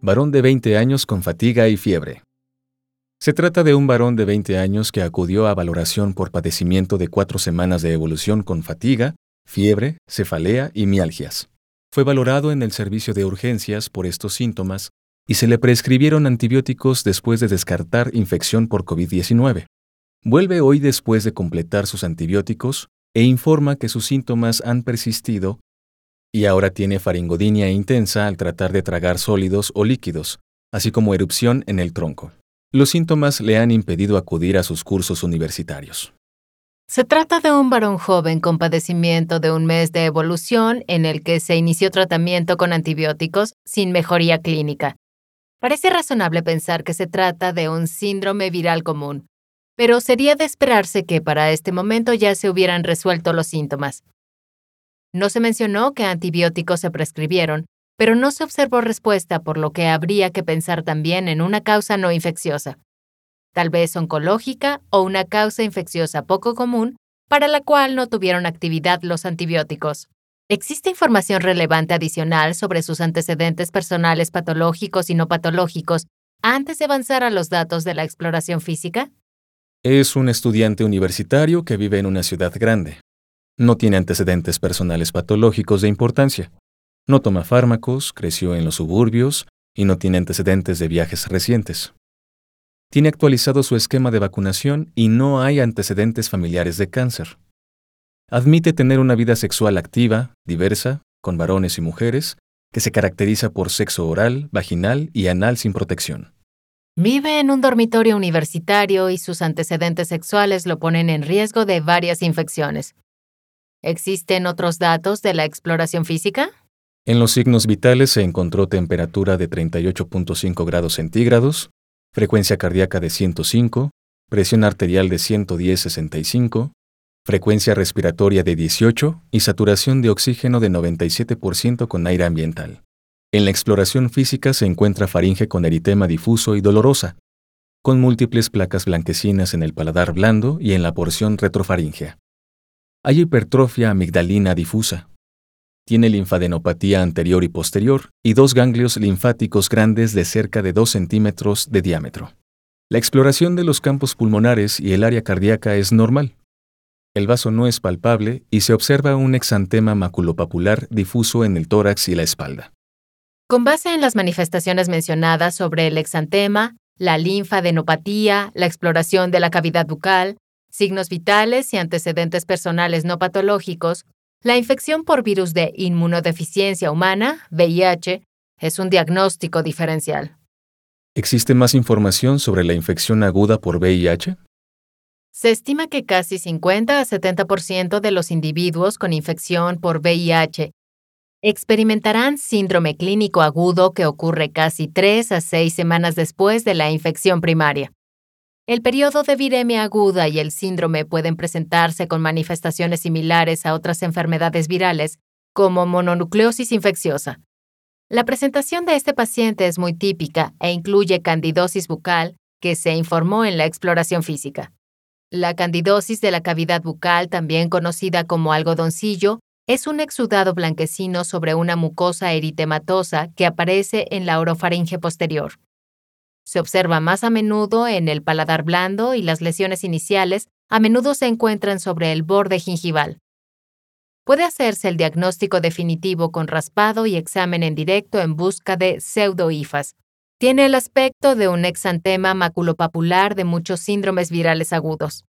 Varón de 20 años con fatiga y fiebre. Se trata de un varón de 20 años que acudió a valoración por padecimiento de cuatro semanas de evolución con fatiga, fiebre, cefalea y mialgias. Fue valorado en el servicio de urgencias por estos síntomas y se le prescribieron antibióticos después de descartar infección por COVID-19. Vuelve hoy después de completar sus antibióticos e informa que sus síntomas han persistido y ahora tiene faringodinia intensa al tratar de tragar sólidos o líquidos, así como erupción en el tronco. Los síntomas le han impedido acudir a sus cursos universitarios. Se trata de un varón joven con padecimiento de un mes de evolución en el que se inició tratamiento con antibióticos sin mejoría clínica. Parece razonable pensar que se trata de un síndrome viral común, pero sería de esperarse que para este momento ya se hubieran resuelto los síntomas. No se mencionó que antibióticos se prescribieron, pero no se observó respuesta, por lo que habría que pensar también en una causa no infecciosa tal vez oncológica o una causa infecciosa poco común para la cual no tuvieron actividad los antibióticos. ¿Existe información relevante adicional sobre sus antecedentes personales patológicos y no patológicos antes de avanzar a los datos de la exploración física? Es un estudiante universitario que vive en una ciudad grande. No tiene antecedentes personales patológicos de importancia. No toma fármacos, creció en los suburbios y no tiene antecedentes de viajes recientes tiene actualizado su esquema de vacunación y no hay antecedentes familiares de cáncer. Admite tener una vida sexual activa, diversa, con varones y mujeres, que se caracteriza por sexo oral, vaginal y anal sin protección. Vive en un dormitorio universitario y sus antecedentes sexuales lo ponen en riesgo de varias infecciones. ¿Existen otros datos de la exploración física? En los signos vitales se encontró temperatura de 38.5 grados centígrados, frecuencia cardíaca de 105, presión arterial de 110-65, frecuencia respiratoria de 18 y saturación de oxígeno de 97% con aire ambiental. En la exploración física se encuentra faringe con eritema difuso y dolorosa, con múltiples placas blanquecinas en el paladar blando y en la porción retrofaringea. Hay hipertrofia amigdalina difusa, tiene linfadenopatía anterior y posterior y dos ganglios linfáticos grandes de cerca de 2 centímetros de diámetro. La exploración de los campos pulmonares y el área cardíaca es normal. El vaso no es palpable y se observa un exantema maculopapular difuso en el tórax y la espalda. Con base en las manifestaciones mencionadas sobre el exantema, la linfadenopatía, la exploración de la cavidad bucal, signos vitales y antecedentes personales no patológicos, la infección por virus de inmunodeficiencia humana, VIH, es un diagnóstico diferencial. ¿Existe más información sobre la infección aguda por VIH? Se estima que casi 50 a 70% de los individuos con infección por VIH experimentarán síndrome clínico agudo que ocurre casi 3 a 6 semanas después de la infección primaria. El periodo de viremia aguda y el síndrome pueden presentarse con manifestaciones similares a otras enfermedades virales, como mononucleosis infecciosa. La presentación de este paciente es muy típica e incluye candidosis bucal, que se informó en la exploración física. La candidosis de la cavidad bucal, también conocida como algodoncillo, es un exudado blanquecino sobre una mucosa eritematosa que aparece en la orofaringe posterior. Se observa más a menudo en el paladar blando y las lesiones iniciales a menudo se encuentran sobre el borde gingival. Puede hacerse el diagnóstico definitivo con raspado y examen en directo en busca de pseudoifas. Tiene el aspecto de un exantema maculopapular de muchos síndromes virales agudos.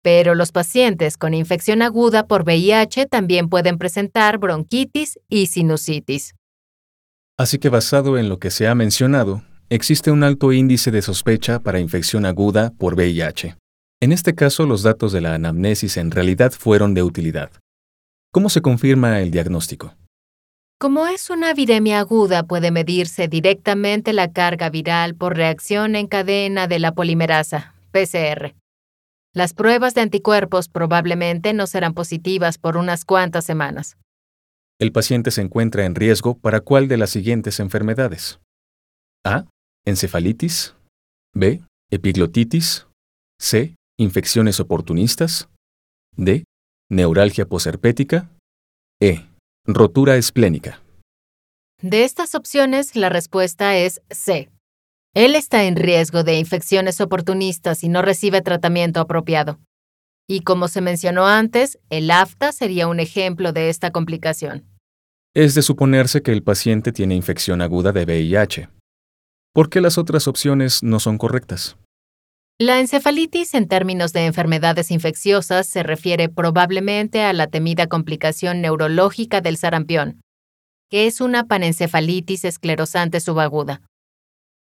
Pero los pacientes con infección aguda por VIH también pueden presentar bronquitis y sinusitis. Así que basado en lo que se ha mencionado, existe un alto índice de sospecha para infección aguda por VIH. En este caso, los datos de la anamnesis en realidad fueron de utilidad. ¿Cómo se confirma el diagnóstico? Como es una viremia aguda, puede medirse directamente la carga viral por reacción en cadena de la polimerasa, PCR. Las pruebas de anticuerpos probablemente no serán positivas por unas cuantas semanas. El paciente se encuentra en riesgo para cuál de las siguientes enfermedades? A. Encefalitis. B. Epiglotitis. C. Infecciones oportunistas. D. Neuralgia posherpética. E. Rotura esplénica. De estas opciones, la respuesta es C. Él está en riesgo de infecciones oportunistas y no recibe tratamiento apropiado. Y como se mencionó antes, el AFTA sería un ejemplo de esta complicación. Es de suponerse que el paciente tiene infección aguda de VIH. ¿Por qué las otras opciones no son correctas? La encefalitis en términos de enfermedades infecciosas se refiere probablemente a la temida complicación neurológica del sarampión, que es una panencefalitis esclerosante subaguda.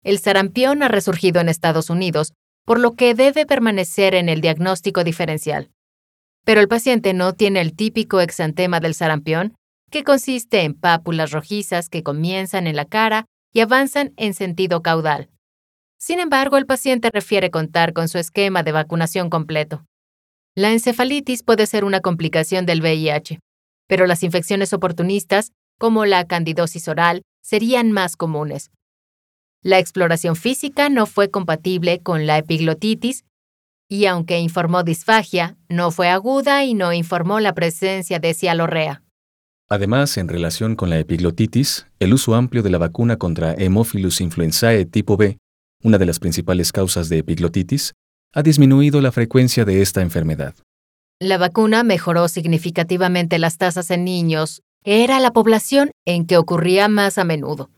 El sarampión ha resurgido en Estados Unidos, por lo que debe permanecer en el diagnóstico diferencial. Pero el paciente no tiene el típico exantema del sarampión, que consiste en pápulas rojizas que comienzan en la cara y avanzan en sentido caudal. Sin embargo, el paciente refiere contar con su esquema de vacunación completo. La encefalitis puede ser una complicación del VIH, pero las infecciones oportunistas, como la candidosis oral, serían más comunes. La exploración física no fue compatible con la epiglotitis y aunque informó disfagia, no fue aguda y no informó la presencia de cialorrea. Además, en relación con la epiglotitis, el uso amplio de la vacuna contra Hemophilus influenzae tipo B una de las principales causas de epiglotitis, ha disminuido la frecuencia de esta enfermedad. La vacuna mejoró significativamente las tasas en niños, era la población en que ocurría más a menudo.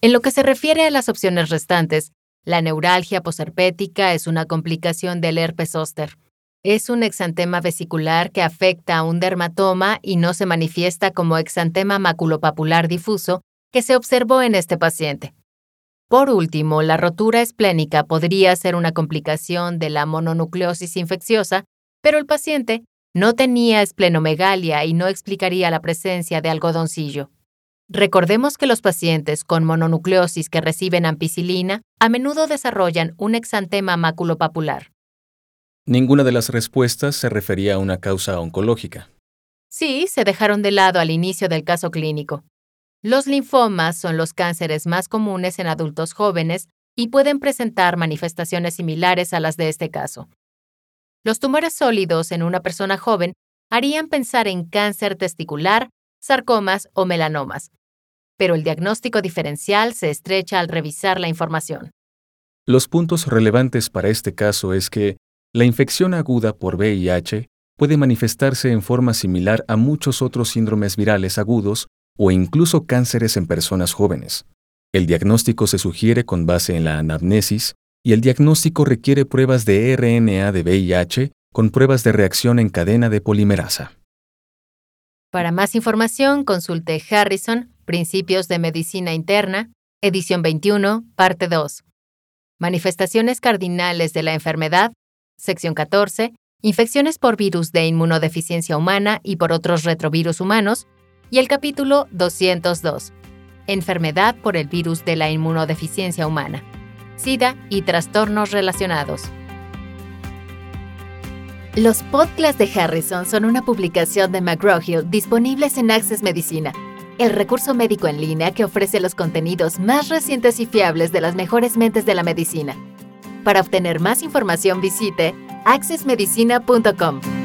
En lo que se refiere a las opciones restantes, la neuralgia posherpética es una complicación del herpes zóster. Es un exantema vesicular que afecta a un dermatoma y no se manifiesta como exantema maculopapular difuso que se observó en este paciente. Por último, la rotura esplénica podría ser una complicación de la mononucleosis infecciosa, pero el paciente no tenía esplenomegalia y no explicaría la presencia de algodoncillo. Recordemos que los pacientes con mononucleosis que reciben ampicilina a menudo desarrollan un exantema maculopapular. Ninguna de las respuestas se refería a una causa oncológica. Sí, se dejaron de lado al inicio del caso clínico. Los linfomas son los cánceres más comunes en adultos jóvenes y pueden presentar manifestaciones similares a las de este caso. Los tumores sólidos en una persona joven harían pensar en cáncer testicular, sarcomas o melanomas, pero el diagnóstico diferencial se estrecha al revisar la información. Los puntos relevantes para este caso es que la infección aguda por VIH puede manifestarse en forma similar a muchos otros síndromes virales agudos o incluso cánceres en personas jóvenes. El diagnóstico se sugiere con base en la anamnesis y el diagnóstico requiere pruebas de RNA de VIH con pruebas de reacción en cadena de polimerasa. Para más información, consulte Harrison, Principios de Medicina Interna, edición 21, parte 2. Manifestaciones cardinales de la enfermedad, sección 14, infecciones por virus de inmunodeficiencia humana y por otros retrovirus humanos, y el capítulo 202, Enfermedad por el virus de la inmunodeficiencia humana, SIDA y trastornos relacionados. Los podcasts de Harrison son una publicación de McGraw-Hill disponibles en Access Medicina, el recurso médico en línea que ofrece los contenidos más recientes y fiables de las mejores mentes de la medicina. Para obtener más información visite accessmedicina.com.